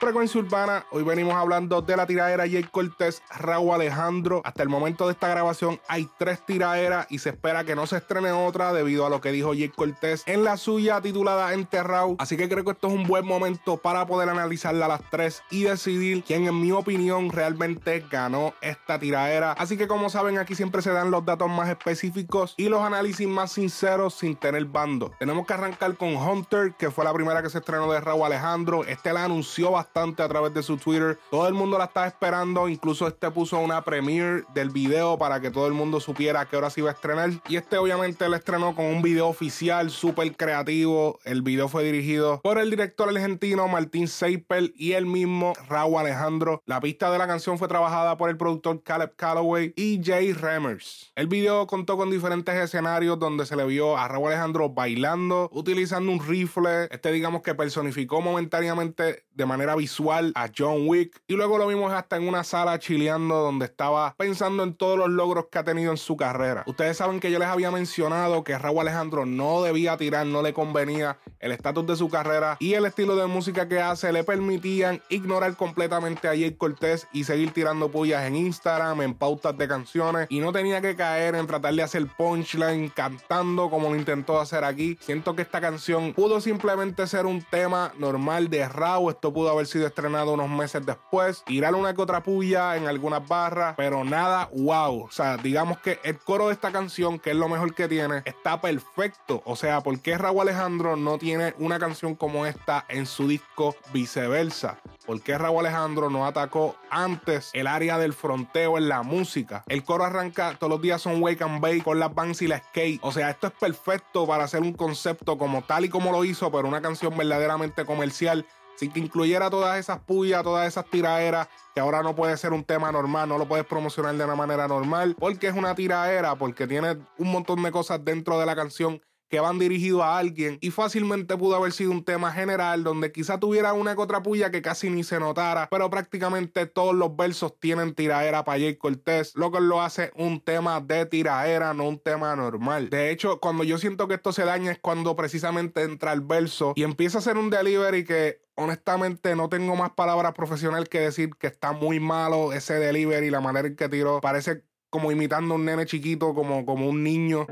Frecuencia Urbana, hoy venimos hablando de la tiradera Jay Cortés, Raúl Alejandro. Hasta el momento de esta grabación hay tres tiraderas y se espera que no se estrene otra debido a lo que dijo Jay Cortés en la suya titulada Enterrado. Así que creo que esto es un buen momento para poder analizarla a las tres y decidir quién en mi opinión realmente ganó esta tiradera. Así que como saben aquí siempre se dan los datos más específicos y los análisis más sinceros sin tener bando. Tenemos que arrancar con Hunter, que fue la primera que se estrenó de Raúl Alejandro. Este la anunció bastante a través de su Twitter. Todo el mundo la estaba esperando. Incluso este puso una premiere del video para que todo el mundo supiera a qué hora se iba a estrenar. Y este obviamente la estrenó con un video oficial súper creativo. El video fue dirigido por el director argentino Martín Seipel y el mismo Raúl Alejandro. La pista de la canción fue trabajada por el productor Caleb Calloway y Jay Remers. El video contó con diferentes escenarios donde se le vio a Raúl Alejandro bailando, utilizando un rifle. Este digamos que personificó momentáneamente de manera visual a John Wick. Y luego lo vimos hasta en una sala chileando donde estaba pensando en todos los logros que ha tenido en su carrera. Ustedes saben que yo les había mencionado que Raúl Alejandro no debía tirar, no le convenía el estatus de su carrera y el estilo de música que hace le permitían ignorar completamente a Jay Cortés y seguir tirando pullas en Instagram, en pautas de canciones y no tenía que caer en tratar de hacer punchline cantando como lo intentó hacer aquí. Siento que esta canción pudo simplemente ser un tema normal de Raúl. Esto pudo haber sido estrenado unos meses después. Tirar una que otra puya en algunas barras, pero nada wow. O sea, digamos que el coro de esta canción, que es lo mejor que tiene, está perfecto. O sea, ¿por qué Raúl Alejandro no tiene una canción como esta en su disco viceversa? ¿Por qué Raúl Alejandro no atacó antes el área del fronteo en la música? El coro arranca todos los días son Wake and Bake con las bands y la skate. O sea, esto es perfecto para hacer un concepto como tal y como lo hizo, pero una canción verdaderamente comercial sin que incluyera todas esas puyas, todas esas tiraderas, que ahora no puede ser un tema normal, no lo puedes promocionar de una manera normal, porque es una tiradera, porque tiene un montón de cosas dentro de la canción que van dirigidos a alguien y fácilmente pudo haber sido un tema general donde quizá tuviera una que otra puya que casi ni se notara, pero prácticamente todos los versos tienen tiraera para Jay Cortés, lo que lo hace un tema de tiraera, no un tema normal. De hecho, cuando yo siento que esto se daña es cuando precisamente entra el verso y empieza a ser un delivery que honestamente no tengo más palabras profesional que decir que está muy malo ese delivery, la manera en que tiró. Parece como imitando a un nene chiquito, como, como un niño.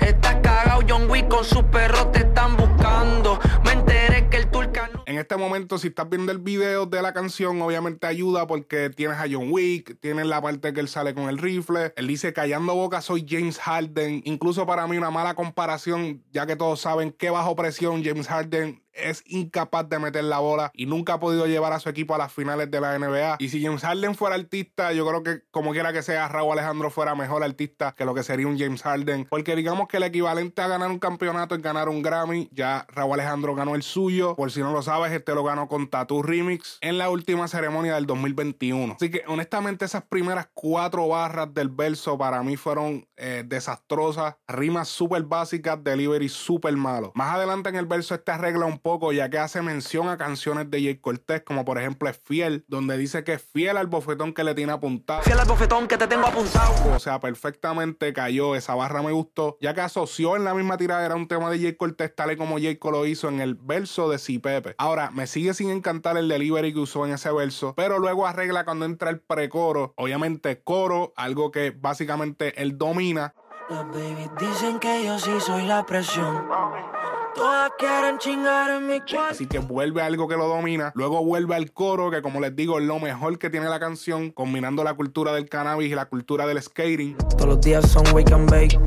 Estás cagado, John Wick, con sus perros te están buscando. Me enteré que el turcano. En este momento, si estás viendo el video de la canción, obviamente ayuda porque tienes a John Wick, tienes la parte que él sale con el rifle. Él dice, callando boca, soy James Harden. Incluso para mí, una mala comparación, ya que todos saben que bajo presión James Harden es incapaz de meter la bola y nunca ha podido llevar a su equipo a las finales de la NBA. Y si James Harden fuera artista, yo creo que como quiera que sea, Raúl Alejandro fuera mejor artista que lo que sería un James Harden. Porque digamos que el equivalente a ganar un campeonato es ganar un Grammy. Ya Raúl Alejandro ganó el suyo. Por si no lo sabes, este lo ganó con Tattoo Remix en la última ceremonia del 2021. Así que honestamente esas primeras cuatro barras del verso para mí fueron eh, desastrosas. Rimas súper básicas, delivery súper malo. Más adelante en el verso este arregla un poco, ya que hace mención a canciones de Jay Cortés, como por ejemplo es Fiel, donde dice que es fiel al bofetón que le tiene apuntado. Fiel al bofetón que te tengo apuntado. O sea, perfectamente cayó, esa barra me gustó, ya que asoció en la misma tiradera un tema de Jay Cortés, tal y como Jay lo hizo en el verso de Si Pepe. Ahora, me sigue sin encantar el delivery que usó en ese verso, pero luego arregla cuando entra el precoro, obviamente coro, algo que básicamente él domina. Las babies dicen que yo sí soy la presión. Todas quieren chingar en mi cuarto. Así que vuelve a algo que lo domina. Luego vuelve al coro, que como les digo, es lo mejor que tiene la canción, combinando la cultura del cannabis y la cultura del skating. Todos los días son wake and bake.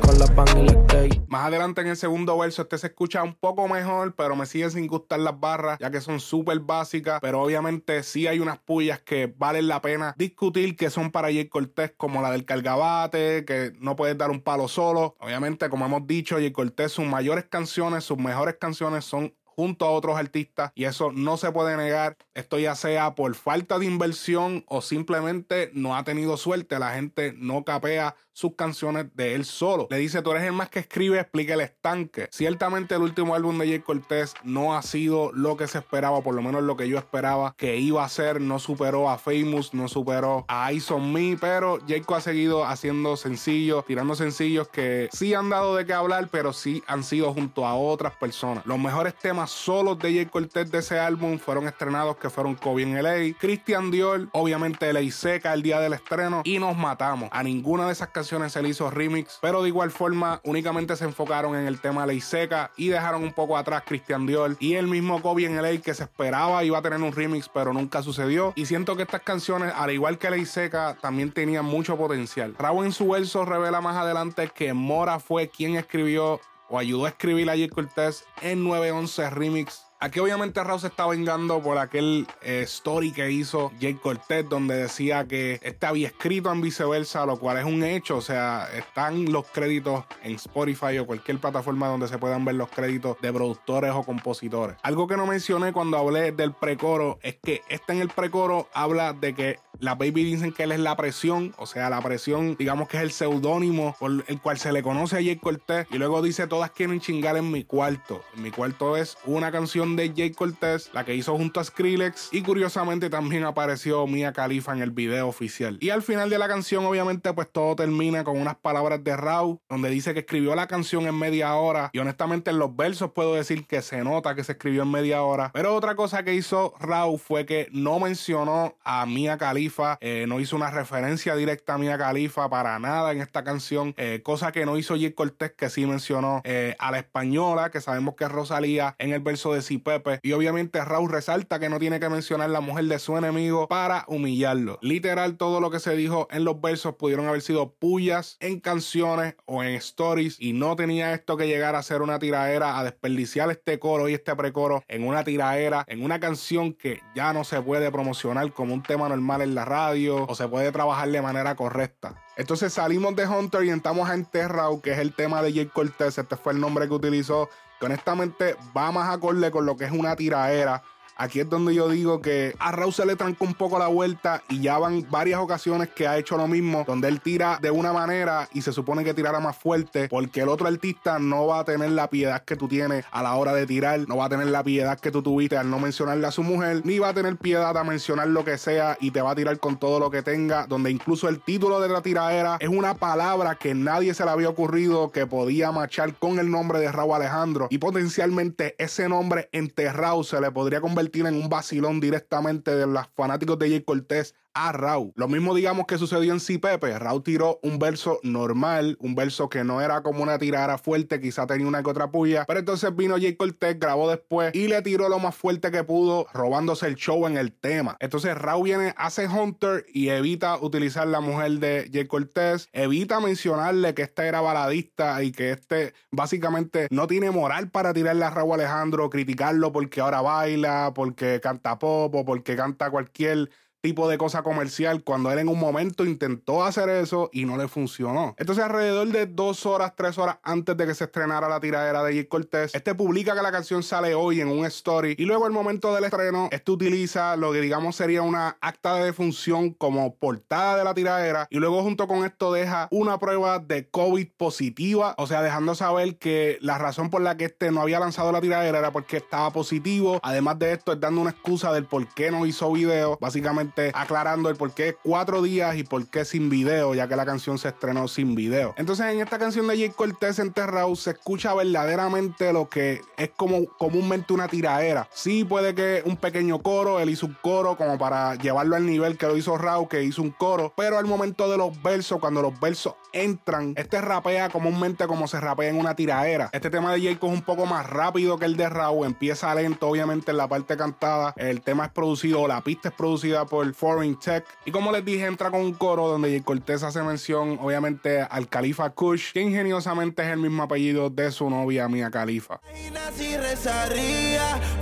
Con la pan y la skate. Más adelante en el segundo verso, este se escucha un poco mejor, pero me siguen sin gustar las barras, ya que son súper básicas. Pero obviamente sí hay unas pullas que valen la pena discutir que son para Jay Cortés, como la del cargabate, que no puedes dar un palo solo. Obviamente, como hemos dicho, Jay Cortés, sus mayores canciones, sus mejores canciones son junto a otros artistas y eso no se puede negar. Esto ya sea por falta de inversión o simplemente no ha tenido suerte. La gente no capea sus canciones de él solo. Le dice, tú eres el más que escribe, explica el estanque. Ciertamente el último álbum de Jay Cortez no ha sido lo que se esperaba, por lo menos lo que yo esperaba que iba a ser. No superó a Famous, no superó a Eyes on Me, pero Jayco ha seguido haciendo sencillos, tirando sencillos que sí han dado de qué hablar, pero sí han sido junto a otras personas. Los mejores temas solos de Jay Cortez de ese álbum fueron estrenados que fueron Kobe en LA, Christian Dior, obviamente Ley Seca el día del estreno y Nos Matamos. A ninguna de esas canciones se le hizo remix, pero de igual forma únicamente se enfocaron en el tema Ley Seca y dejaron un poco atrás Christian Dior y el mismo Kobe en LA que se esperaba iba a tener un remix, pero nunca sucedió. Y siento que estas canciones, al igual que Ley Seca, también tenían mucho potencial. Raúl en su verso revela más adelante que Mora fue quien escribió o ayudó a escribir a Jay Cortez en 911 Remix Aquí obviamente Raúl se está vengando por aquel eh, story que hizo Jake Cortez donde decía que este había escrito en viceversa, lo cual es un hecho, o sea, están los créditos en Spotify o cualquier plataforma donde se puedan ver los créditos de productores o compositores. Algo que no mencioné cuando hablé del precoro es que este en el precoro habla de que la baby dicen que él es la presión, o sea, la presión, digamos que es el seudónimo por el cual se le conoce a Jake Cortez y luego dice todas quieren chingar en mi cuarto. En mi cuarto es una canción de Jake Cortez, la que hizo junto a Skrillex, y curiosamente también apareció Mia Khalifa en el video oficial. Y al final de la canción, obviamente, pues todo termina con unas palabras de Raw, donde dice que escribió la canción en media hora, y honestamente en los versos puedo decir que se nota que se escribió en media hora. Pero otra cosa que hizo Raw fue que no mencionó a Mia Khalifa, eh, no hizo una referencia directa a Mia Khalifa para nada en esta canción, eh, cosa que no hizo Jake Cortez, que sí mencionó eh, a la española, que sabemos que es Rosalía en el verso de Pepe. Y obviamente Raúl resalta que no tiene que mencionar la mujer de su enemigo para humillarlo. Literal, todo lo que se dijo en los versos pudieron haber sido pullas en canciones o en stories y no tenía esto que llegar a ser una tiraera, a desperdiciar este coro y este precoro en una tiraera, en una canción que ya no se puede promocionar como un tema normal en la radio o se puede trabajar de manera correcta. Entonces salimos de Hunter y entramos a Enterrado, que es el tema de Jake Cortez. Este fue el nombre que utilizó honestamente va más acorde con lo que es una tiraera Aquí es donde yo digo que a Raúl se le trancó un poco la vuelta y ya van varias ocasiones que ha hecho lo mismo, donde él tira de una manera y se supone que tirara más fuerte, porque el otro artista no va a tener la piedad que tú tienes a la hora de tirar, no va a tener la piedad que tú tuviste al no mencionarle a su mujer, ni va a tener piedad a mencionar lo que sea y te va a tirar con todo lo que tenga, donde incluso el título de la tiradera es una palabra que nadie se le había ocurrido que podía marchar con el nombre de Raúl Alejandro y potencialmente ese nombre enterrado se le podría convertir tienen un vacilón directamente de los fanáticos de Jay Cortés a Raúl. Lo mismo digamos que sucedió en Si Pepe. Raúl tiró un verso normal, un verso que no era como una tirada fuerte, quizá tenía una que otra puya. Pero entonces vino Jay Cortez, grabó después y le tiró lo más fuerte que pudo, robándose el show en el tema. Entonces Raúl viene, hace Hunter y evita utilizar la mujer de Jay Cortez, evita mencionarle que este era baladista y que este básicamente no tiene moral para tirarle a Raúl Alejandro, criticarlo porque ahora baila, porque canta pop o porque canta cualquier tipo de cosa comercial cuando él en un momento intentó hacer eso y no le funcionó. Entonces alrededor de dos horas, tres horas antes de que se estrenara la tiradera de Jay Cortez, este publica que la canción sale hoy en un story y luego al momento del estreno, este utiliza lo que digamos sería una acta de defunción como portada de la tiradera y luego junto con esto deja una prueba de COVID positiva, o sea, dejando saber que la razón por la que este no había lanzado la tiradera era porque estaba positivo. Además de esto, es dando una excusa del por qué no hizo video, básicamente aclarando el por qué cuatro días y por qué sin video, ya que la canción se estrenó sin video. Entonces en esta canción de Jay Cortez Enterrado se escucha verdaderamente lo que es como comúnmente una tiraera. Sí puede que un pequeño coro, él hizo un coro como para llevarlo al nivel que lo hizo Raúl, que hizo un coro, pero al momento de los versos, cuando los versos entran, este rapea comúnmente como se rapea en una tiraera. Este tema de Jay es un poco más rápido que el de Raúl, empieza lento obviamente en la parte cantada, el tema es producido, la pista es producida por Foreign Tech. Y como les dije, entra con un coro donde Jay Cortez hace mención, obviamente, al Califa Kush, que ingeniosamente es el mismo apellido de su novia, Mia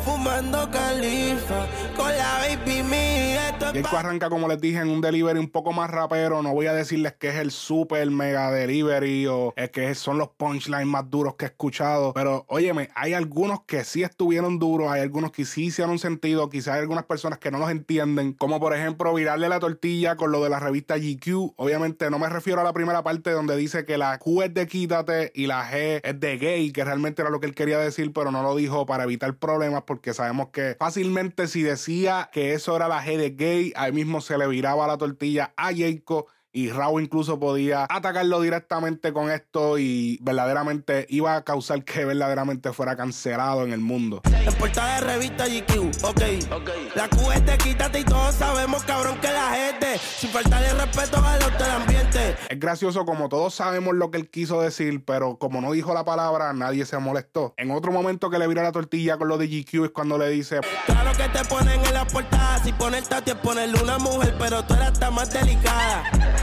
fumando Califa, con la baby mía. arranca, como les dije, en un delivery un poco más rapero. No voy a decirles que es el super mega delivery o es que son los punchlines más duros que he escuchado. Pero, óyeme, hay algunos que sí estuvieron duros, hay algunos que sí hicieron sentido. Quizás hay algunas personas que no los entienden, como por por ejemplo, virarle la tortilla con lo de la revista GQ. Obviamente no me refiero a la primera parte donde dice que la Q es de quítate y la G es de gay, que realmente era lo que él quería decir, pero no lo dijo para evitar problemas porque sabemos que fácilmente si decía que eso era la G de gay, ahí mismo se le viraba la tortilla a Jacob y Raúl incluso podía atacarlo directamente con esto y verdaderamente iba a causar que verdaderamente fuera cancelado en el mundo. En portada de revista GQ, ok. La Q es de quítate y todos sabemos, cabrón, que la gente, sin faltarle respeto al del ambiente. Es gracioso como todos sabemos lo que él quiso decir, pero como no dijo la palabra, nadie se molestó. En otro momento que le vira la tortilla con lo de GQ es cuando le dice... Claro que te ponen en la portada, si poner tati es ponerle una mujer, pero tú eras hasta más delicada.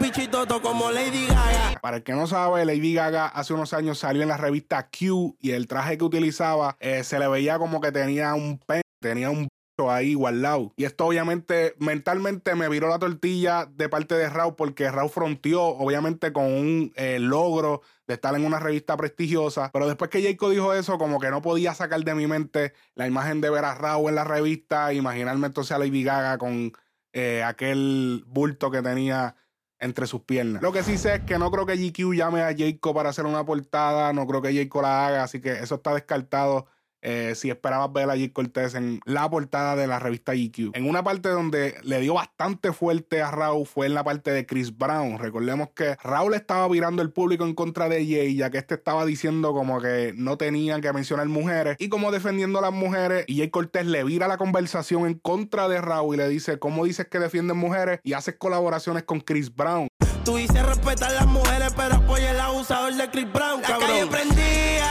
Bichitoto como Lady Gaga. Para el que no sabe, Lady Gaga hace unos años salió en la revista Q y el traje que utilizaba eh, se le veía como que tenía un pen, tenía un ahí lado Y esto obviamente mentalmente me viró la tortilla de parte de Raúl porque Raúl fronteó obviamente con un eh, logro de estar en una revista prestigiosa. Pero después que Jacob dijo eso, como que no podía sacar de mi mente la imagen de ver a Raúl en la revista, imaginarme entonces a Lady Gaga con eh, aquel bulto que tenía entre sus piernas. Lo que sí sé es que no creo que GQ llame a Jacob para hacer una portada, no creo que Jacob la haga, así que eso está descartado. Eh, si esperabas ver a Jake Cortés en la portada de la revista GQ. En una parte donde le dio bastante fuerte a Raúl fue en la parte de Chris Brown. Recordemos que Raúl estaba virando el público en contra de Jay, ya que este estaba diciendo como que no tenían que mencionar mujeres y como defendiendo a las mujeres. Y Jake Cortés le vira la conversación en contra de Raúl y le dice: ¿Cómo dices que defienden mujeres y haces colaboraciones con Chris Brown? Tú dices respetar a las mujeres, pero apoya el abusador de Chris Brown, la calle prendía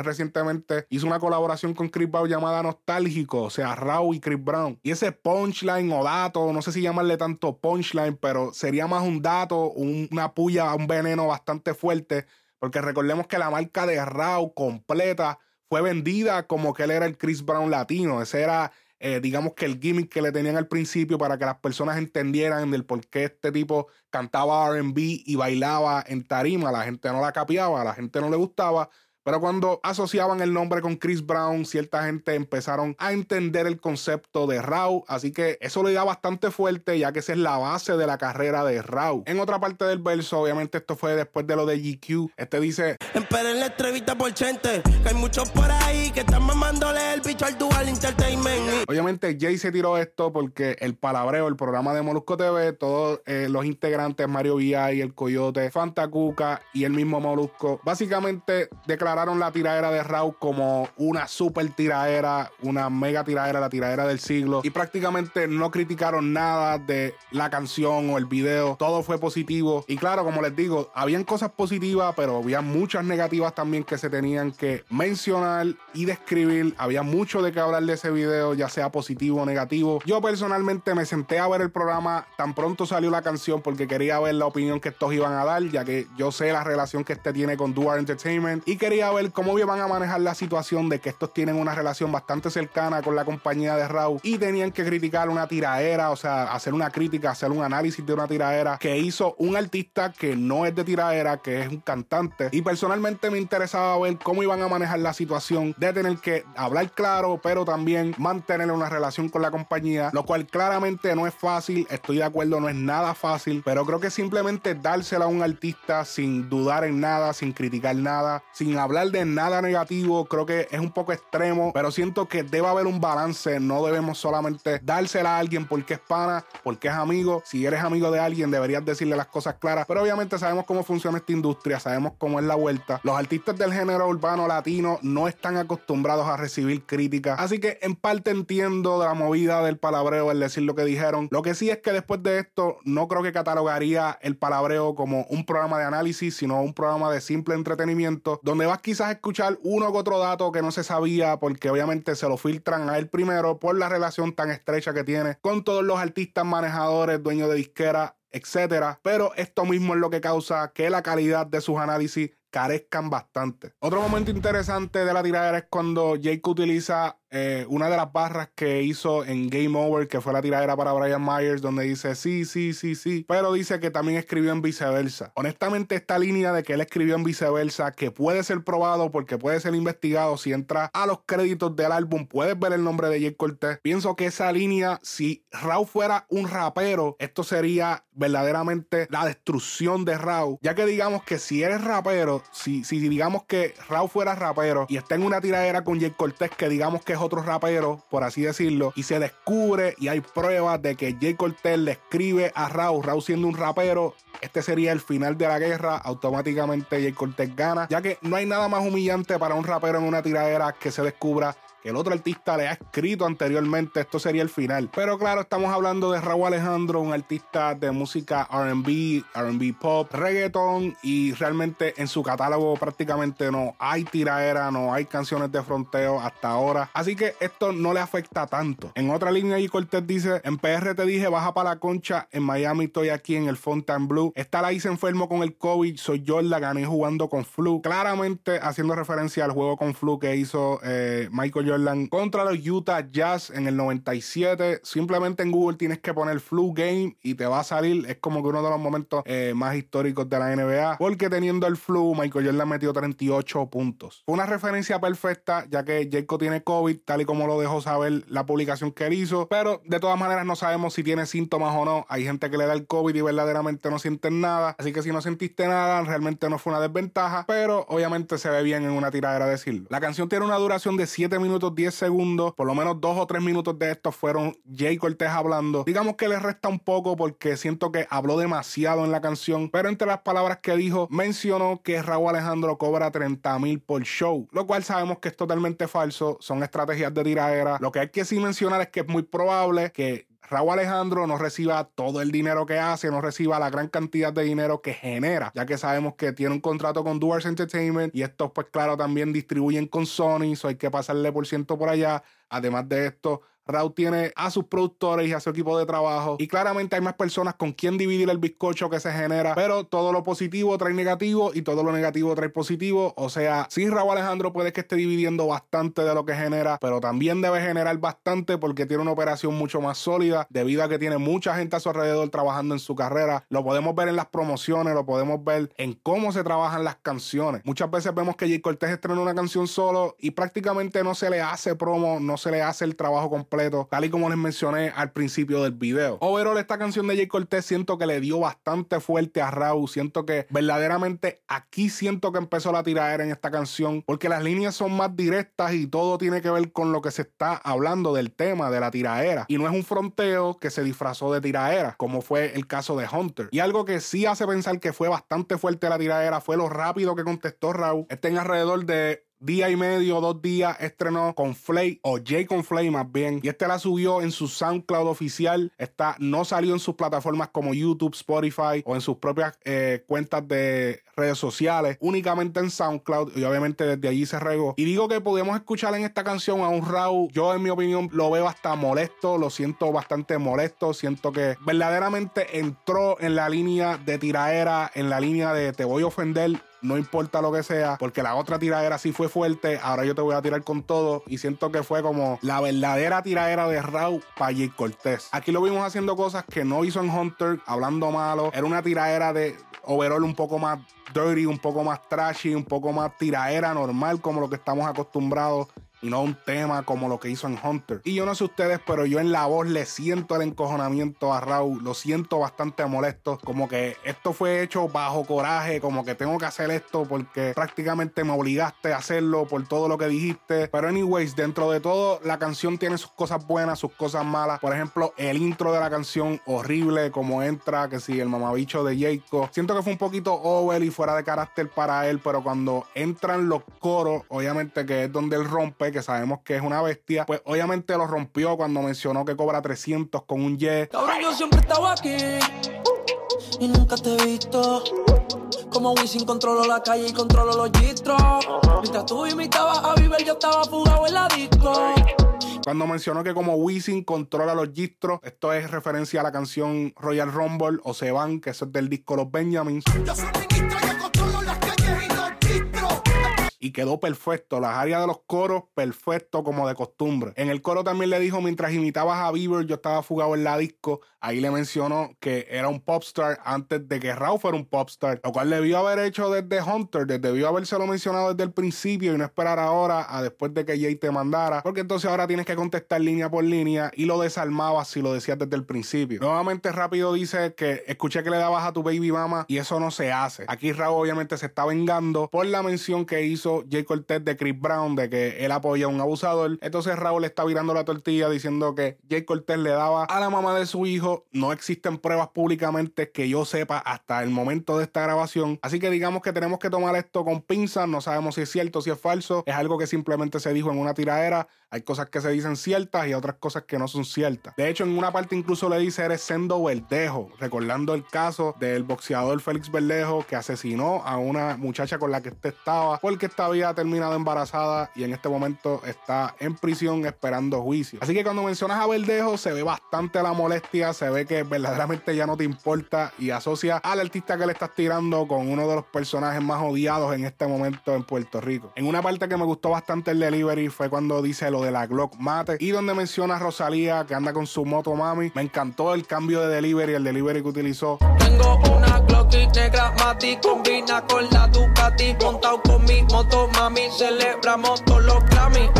recientemente hizo una colaboración con Chris Brown llamada Nostálgico, o sea, Raw y Chris Brown. Y ese punchline o dato, no sé si llamarle tanto punchline, pero sería más un dato, una puya, un veneno bastante fuerte, porque recordemos que la marca de Raw completa fue vendida como que él era el Chris Brown latino. Ese era eh, digamos que el gimmick que le tenían al principio para que las personas entendieran del por qué este tipo cantaba RB y bailaba en tarima. La gente no la capiaba, la gente no le gustaba. Pero cuando asociaban el nombre con Chris Brown, cierta gente empezaron a entender el concepto de Raw. Así que eso le da bastante fuerte, ya que esa es la base de la carrera de Raw. En otra parte del verso, obviamente esto fue después de lo de GQ. Este dice: Esperen la entrevista por Chente, que hay muchos por ahí que están mamándole el bicho al Dual Entertainment. Obviamente, Jay se tiró esto porque el palabreo, el programa de Molusco TV, todos eh, los integrantes, Mario y El Coyote, Fantacuca y el mismo Molusco, básicamente declararon la tiradera de Raw como una super tiradera, una mega tiradera, la tiradera del siglo. Y prácticamente no criticaron nada de la canción o el video. Todo fue positivo. Y claro, como les digo, habían cosas positivas, pero había muchas negativas también que se tenían que mencionar y describir. Había mucho de qué hablar de ese video, ya sea positivo o negativo. Yo personalmente me senté a ver el programa tan pronto salió la canción porque quería ver la opinión que estos iban a dar, ya que yo sé la relación que este tiene con Duar Entertainment y quería a ver cómo iban a manejar la situación de que estos tienen una relación bastante cercana con la compañía de Raw y tenían que criticar una tiraera, o sea, hacer una crítica, hacer un análisis de una tiraera que hizo un artista que no es de tiraera, que es un cantante. Y personalmente me interesaba ver cómo iban a manejar la situación de tener que hablar claro, pero también mantener una relación con la compañía, lo cual claramente no es fácil, estoy de acuerdo, no es nada fácil, pero creo que simplemente dársela a un artista sin dudar en nada, sin criticar nada, sin hablar de nada negativo, creo que es un poco extremo, pero siento que debe haber un balance, no debemos solamente dársela a alguien porque es pana, porque es amigo, si eres amigo de alguien deberías decirle las cosas claras, pero obviamente sabemos cómo funciona esta industria, sabemos cómo es la vuelta, los artistas del género urbano latino no están acostumbrados a recibir críticas, así que en parte entiendo de la movida del palabreo, el decir lo que dijeron, lo que sí es que después de esto no creo que catalogaría el palabreo como un programa de análisis, sino un programa de simple entretenimiento, donde vas quizás escuchar uno que otro dato que no se sabía porque obviamente se lo filtran a él primero por la relación tan estrecha que tiene con todos los artistas manejadores, dueños de disquera, etcétera. Pero esto mismo es lo que causa que la calidad de sus análisis carezcan bastante. Otro momento interesante de la tiradera es cuando Jake utiliza eh, una de las barras que hizo en Game Over, que fue la tiradera para Brian Myers, donde dice sí, sí, sí, sí, pero dice que también escribió en viceversa. Honestamente, esta línea de que él escribió en viceversa, que puede ser probado porque puede ser investigado, si entra a los créditos del álbum, puedes ver el nombre de Jake Cortez. Pienso que esa línea, si Raw fuera un rapero, esto sería verdaderamente la destrucción de Raw, ya que digamos que si eres rapero, si, si digamos que Raw fuera rapero y está en una tiradera con Jake Cortez, que digamos que es otro rapero, por así decirlo, y se descubre y hay pruebas de que Jay Cortez le escribe a Raúl, Raúl siendo un rapero, este sería el final de la guerra, automáticamente Jay Cortez gana, ya que no hay nada más humillante para un rapero en una tiradera que se descubra que el otro artista le ha escrito anteriormente, esto sería el final. Pero claro, estamos hablando de Raúl Alejandro, un artista de música RB, RB pop, reggaeton y realmente en su catálogo prácticamente no hay tiraera, no hay canciones de fronteo hasta ahora. Así que esto no le afecta tanto. En otra línea, y Cortez dice, en PR te dije, baja para la concha, en Miami estoy aquí en el Fountain Blue. Esta la hice enfermo con el COVID, soy yo, la gané jugando con Flu. Claramente haciendo referencia al juego con Flu que hizo eh, Michael Jordan contra los Utah Jazz en el 97. Simplemente en Google tienes que poner Flu Game y te va a salir. Es como que uno de los momentos eh, más históricos de la NBA. Porque teniendo el Flu, Michael Jordan metió 38 puntos. Fue una referencia perfecta, ya que Jacob tiene COVID, tal y como lo dejó saber la publicación que él hizo. Pero de todas maneras no sabemos si tiene síntomas o no. Hay gente que le da el COVID y verdaderamente no sienten nada. Así que si no sentiste nada, realmente no fue una desventaja. Pero obviamente se ve bien en una tiradera decirlo. La canción tiene una duración de 7 minutos 10 segundos, por lo menos 2 o 3 minutos de estos fueron Jay Cortez hablando. Digamos que le resta un poco porque siento que habló demasiado en la canción, pero entre las palabras que dijo, mencionó que Raúl Alejandro cobra 30 mil por show, lo cual sabemos que es totalmente falso, son estrategias de tiradera. Lo que hay que sí mencionar es que es muy probable que Raúl Alejandro no reciba todo el dinero que hace, no reciba la gran cantidad de dinero que genera, ya que sabemos que tiene un contrato con Duars Entertainment y estos pues claro también distribuyen con Sony, so hay que pasarle por ciento por allá. Además de esto, Raúl tiene a sus productores y a su equipo de trabajo. Y claramente hay más personas con quien dividir el bizcocho que se genera. Pero todo lo positivo trae negativo y todo lo negativo trae positivo. O sea, sí, Raúl Alejandro puede que esté dividiendo bastante de lo que genera, pero también debe generar bastante porque tiene una operación mucho más sólida debido a que tiene mucha gente a su alrededor trabajando en su carrera. Lo podemos ver en las promociones, lo podemos ver en cómo se trabajan las canciones. Muchas veces vemos que Jay Cortez estrena una canción solo y prácticamente no se le hace promo, no se le hace el trabajo completo tal y como les mencioné al principio del video. Overall, esta canción de Jay Cortez siento que le dio bastante fuerte a Raúl. Siento que verdaderamente aquí siento que empezó la tiradera en esta canción, porque las líneas son más directas y todo tiene que ver con lo que se está hablando del tema de la tiraera. Y no es un fronteo que se disfrazó de tiraera, como fue el caso de Hunter. Y algo que sí hace pensar que fue bastante fuerte la tiraera fue lo rápido que contestó Raúl. Está en alrededor de día y medio, dos días, estrenó con Flay, o Jay con Flay más bien. Y este la subió en su SoundCloud oficial. Esta no salió en sus plataformas como YouTube, Spotify o en sus propias eh, cuentas de redes sociales, únicamente en SoundCloud. Y obviamente desde allí se regó. Y digo que podemos escuchar en esta canción a un Raúl. Yo, en mi opinión, lo veo hasta molesto, lo siento bastante molesto. Siento que verdaderamente entró en la línea de tiraera, en la línea de te voy a ofender no importa lo que sea, porque la otra tiradera sí fue fuerte, ahora yo te voy a tirar con todo y siento que fue como la verdadera tiradera de Raw para Jay Cortés. Aquí lo vimos haciendo cosas que no hizo en Hunter, hablando malo, era una tiradera de overall un poco más dirty, un poco más trashy, un poco más tiraera normal como lo que estamos acostumbrados y no un tema como lo que hizo en Hunter. Y yo no sé ustedes, pero yo en la voz le siento el encojonamiento a Raúl, lo siento bastante molesto, como que esto fue hecho bajo coraje, como que tengo que hacer esto porque prácticamente me obligaste a hacerlo por todo lo que dijiste. Pero anyways, dentro de todo, la canción tiene sus cosas buenas, sus cosas malas. Por ejemplo, el intro de la canción horrible, como entra, que si el mamabicho de Jacob. Siento que fue un poquito over y fuera de carácter para él, pero cuando entran los coros, obviamente que es donde él rompe, que sabemos que es una bestia, pues obviamente lo rompió cuando mencionó que cobra 300 con un jet. Cabrón, yo siempre estaba aquí y nunca te he visto. Como Wisin controlo la calle y controlo los gistros. Mientras tú invitabas a vivir, yo estaba fugado en la disco. Cuando mencionó que como Wisin controla los gistros, esto es referencia a la canción Royal Rumble o Se Van, que es del disco Los Benjamins. Yo soy y quedó perfecto. Las áreas de los coros, perfecto como de costumbre. En el coro también le dijo, mientras imitabas a Bieber, yo estaba fugado en la disco. Ahí le mencionó que era un popstar antes de que Raúl fuera un popstar, lo cual debió haber hecho desde Hunter, debió habérselo mencionado desde el principio y no esperar ahora a después de que Jay te mandara, porque entonces ahora tienes que contestar línea por línea y lo desarmabas si lo decías desde el principio. Nuevamente rápido dice que escuché que le dabas a tu baby mama y eso no se hace. Aquí Raúl obviamente se está vengando por la mención que hizo Jay Cortez de Chris Brown de que él apoya a un abusador. Entonces Raúl está virando la tortilla diciendo que Jay Cortez le daba a la mamá de su hijo. No existen pruebas públicamente que yo sepa hasta el momento de esta grabación. Así que digamos que tenemos que tomar esto con pinzas. No sabemos si es cierto, si es falso. Es algo que simplemente se dijo en una tiradera. Hay cosas que se dicen ciertas y otras cosas que no son ciertas. De hecho, en una parte incluso le dice eres Sendo Verdejo, recordando el caso del boxeador Félix Verdejo que asesinó a una muchacha con la que este estaba porque esta había terminado embarazada y en este momento está en prisión esperando juicio. Así que cuando mencionas a Verdejo se ve bastante la molestia, se ve que verdaderamente ya no te importa y asocia al artista que le estás tirando con uno de los personajes más odiados en este momento en Puerto Rico. En una parte que me gustó bastante el delivery fue cuando dice lo de la Glock Mate y donde menciona a Rosalía que anda con su moto mami. Me encantó el cambio de delivery, el delivery que utilizó. Tengo una Glock negra Mati, combina con la Ducati, montado con mi moto mami, celebramos todos los Grammy.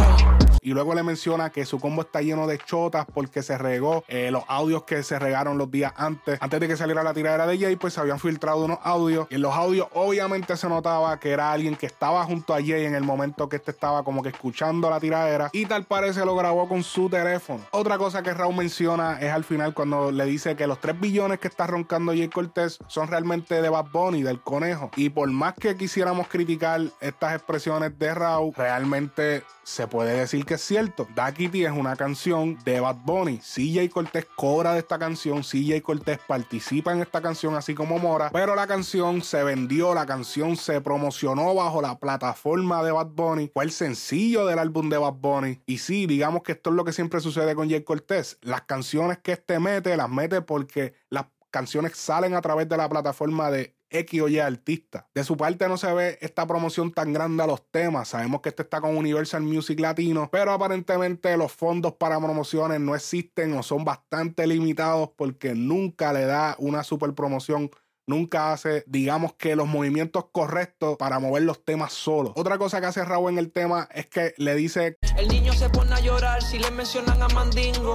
Y luego le menciona que su combo está lleno de chotas porque se regó eh, los audios que se regaron los días antes. Antes de que saliera la tiradera de Jay, pues se habían filtrado unos audios. Y en los audios obviamente se notaba que era alguien que estaba junto a Jay en el momento que este estaba como que escuchando la tiradera. Y tal parece lo grabó con su teléfono. Otra cosa que Raúl menciona es al final cuando le dice que los 3 billones que está roncando Jay Cortés son realmente de Bad Bunny, del conejo. Y por más que quisiéramos criticar estas expresiones de Raúl, realmente se puede decir que es cierto. Da Kitty es una canción de Bad Bunny. CJ Cortés cobra de esta canción. CJ Cortés participa en esta canción, así como Mora. Pero la canción se vendió, la canción se promocionó bajo la plataforma de Bad Bunny. Fue el sencillo del álbum de Bad Bunny. Y sí, digamos que esto es lo que siempre sucede con Jay Cortés. Las canciones que este mete, las mete porque las canciones salen a través de la plataforma de X o Y artista. De su parte no se ve esta promoción tan grande a los temas. Sabemos que este está con Universal Music Latino, pero aparentemente los fondos para promociones no existen o son bastante limitados porque nunca le da una super promoción nunca hace, digamos que los movimientos correctos para mover los temas solos. Otra cosa que hace Raúl en el tema es que le dice: El niño se pone a llorar si le mencionan a Mandingo.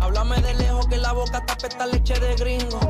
Háblame de lejos que la boca tapeta leche de gringo.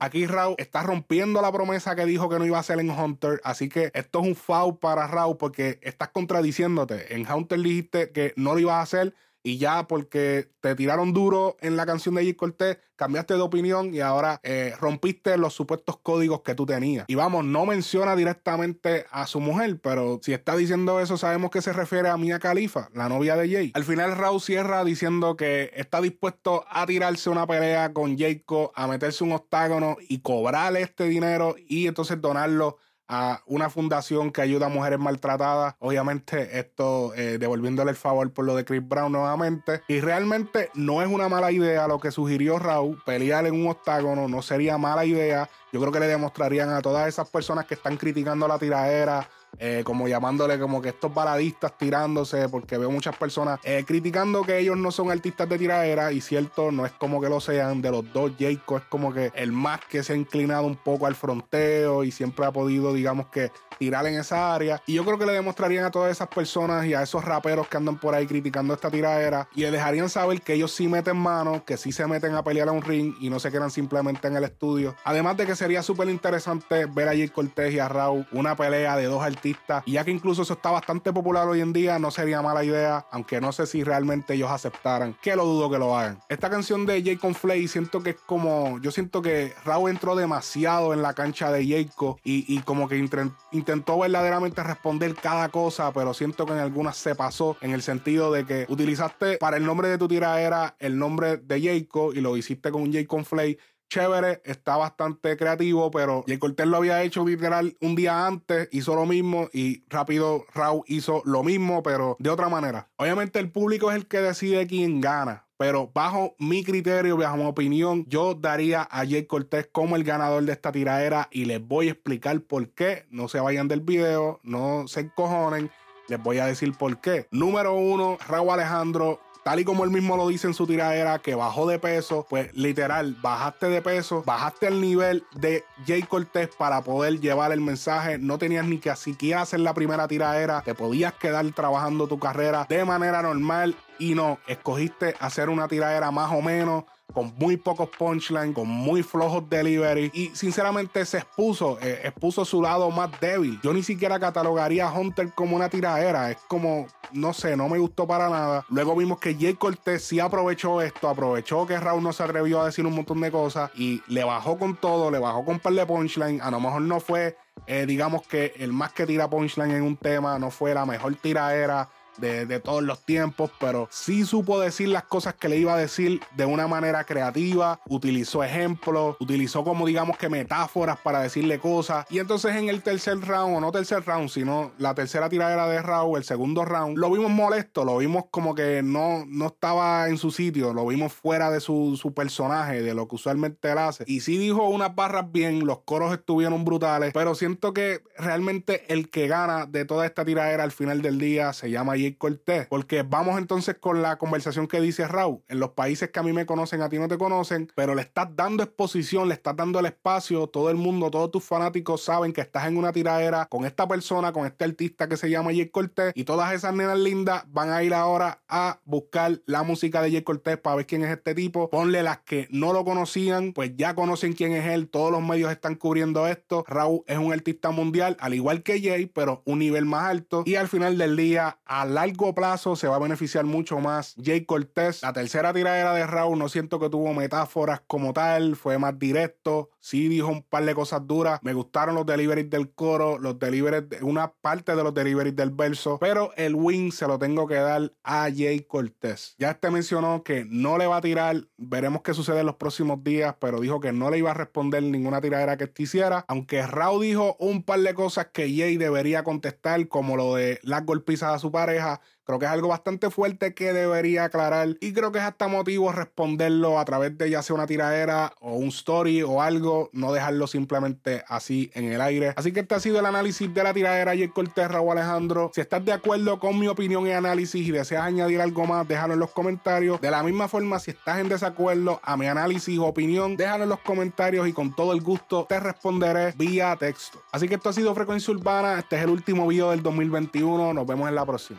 Aquí Raúl está rompiendo la promesa que dijo que no iba a hacer en Hunter. Así que esto es un foul para Raúl porque estás contradiciéndote. En Hunter dijiste que no lo ibas a hacer y ya porque te tiraron duro en la canción de J. Cortés, cambiaste de opinión y ahora eh, rompiste los supuestos códigos que tú tenías. Y vamos, no menciona directamente a su mujer, pero si está diciendo eso, sabemos que se refiere a Mia Khalifa, la novia de Jay. Al final, Raúl cierra diciendo que está dispuesto a tirarse una pelea con Jacob, a meterse un octágono y cobrarle este dinero y entonces donarlo a una fundación que ayuda a mujeres maltratadas. Obviamente, esto eh, devolviéndole el favor por lo de Chris Brown nuevamente. Y realmente no es una mala idea lo que sugirió Raúl, pelear en un octágono, no sería mala idea. Yo creo que le demostrarían a todas esas personas que están criticando la tiradera eh, como llamándole como que estos baladistas tirándose, porque veo muchas personas eh, criticando que ellos no son artistas de tiradera, y cierto, no es como que lo sean, de los dos, Jacob es como que el más que se ha inclinado un poco al fronteo y siempre ha podido, digamos que, tirar en esa área. Y yo creo que le demostrarían a todas esas personas y a esos raperos que andan por ahí criticando esta tiradera y le dejarían saber que ellos sí meten mano, que sí se meten a pelear a un ring y no se quedan simplemente en el estudio. Además de que sería súper interesante ver a Jay Cortés y a Raúl una pelea de dos artistas y ya que incluso eso está bastante popular hoy en día, no sería mala idea, aunque no sé si realmente ellos aceptaran, que lo dudo que lo hagan. Esta canción de Jacob Flay siento que es como, yo siento que Raúl entró demasiado en la cancha de Jacob y, como que intentó verdaderamente responder cada cosa, pero siento que en algunas se pasó en el sentido de que utilizaste para el nombre de tu tira era el nombre de Jacob y lo hiciste con Jacob Flay chévere, está bastante creativo, pero Jay Cortez lo había hecho literal un día antes, hizo lo mismo y rápido Raw hizo lo mismo, pero de otra manera. Obviamente el público es el que decide quién gana. Pero bajo mi criterio, bajo mi opinión, yo daría a Jay Cortés como el ganador de esta tiradera y les voy a explicar por qué. No se vayan del video, no se encojonen. Les voy a decir por qué. Número uno, Raúl Alejandro tal y como él mismo lo dice en su tiradera, que bajó de peso, pues literal, bajaste de peso, bajaste el nivel de Jay Cortés para poder llevar el mensaje. No tenías ni que siquiera hacer la primera tiradera, te podías quedar trabajando tu carrera de manera normal y no, escogiste hacer una tiradera más o menos con muy pocos punchlines, con muy flojos delivery y sinceramente se expuso, eh, expuso su lado más débil. Yo ni siquiera catalogaría a Hunter como una tiradera, es como, no sé, no me gustó para nada. Luego vimos que Jay Cortez sí aprovechó esto, aprovechó que Raúl no se atrevió a decir un montón de cosas y le bajó con todo, le bajó con un par de punchline, a lo mejor no fue, eh, digamos que el más que tira punchline en un tema, no fue la mejor tiradera de, todos los tiempos, pero sí supo decir las cosas que le iba a decir de una manera creativa, utilizó ejemplos, utilizó como digamos que metáforas para decirle cosas. Y entonces en el tercer round, o no tercer round, sino la tercera tiradera de Raúl, el segundo round, lo vimos molesto, lo vimos como que no, no estaba en su sitio, lo vimos fuera de su, su personaje, de lo que usualmente él hace. Y sí dijo unas barras bien, los coros estuvieron brutales, pero siento que realmente el que gana de toda esta tiradera al final del día se llama Jake Cortés. Porque vamos entonces con la conversación que dice Raúl. En los países que a mí me conocen, a ti no te conocen, pero le estás dando exposición, le estás dando el espacio. Todo el mundo, todos tus fanáticos saben que estás en una tiradera con esta persona, con este artista que se llama Jay Cortés. Y todas esas nenas lindas van a ir ahora a buscar la música de Jay Cortés para ver quién es este tipo. Ponle las que no lo conocían, pues ya conocen quién es él. Todos los medios están cubriendo esto. Raúl es un artista mundial, al igual que Jay, pero un nivel más alto. Y al final del día, a largo plazo se va a beneficiar mucho más Jay Cortés. La tercera tiradera de Raúl no siento que tuvo metáforas como tal, fue más directo, sí dijo un par de cosas duras. Me gustaron los deliveries del coro, los deliveries, una parte de los deliveries del verso, pero el win se lo tengo que dar a Jay Cortés. Ya este mencionó que no le va a tirar, veremos qué sucede en los próximos días, pero dijo que no le iba a responder ninguna tiradera que este hiciera, aunque Raúl dijo un par de cosas que Jay debería contestar, como lo de las golpizas a su pareja, Creo que es algo bastante fuerte que debería aclarar y creo que es hasta motivo responderlo a través de ya sea una tiradera o un story o algo, no dejarlo simplemente así en el aire. Así que este ha sido el análisis de la tiradera y el Cortés Raúl Alejandro. Si estás de acuerdo con mi opinión y análisis y deseas añadir algo más, déjalo en los comentarios. De la misma forma, si estás en desacuerdo a mi análisis o opinión, déjalo en los comentarios y con todo el gusto te responderé vía texto. Así que esto ha sido Frecuencia Urbana. Este es el último video del 2021. Nos vemos en la próxima.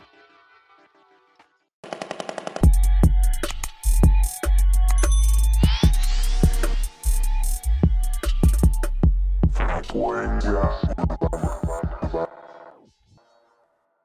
Poeta Urbana.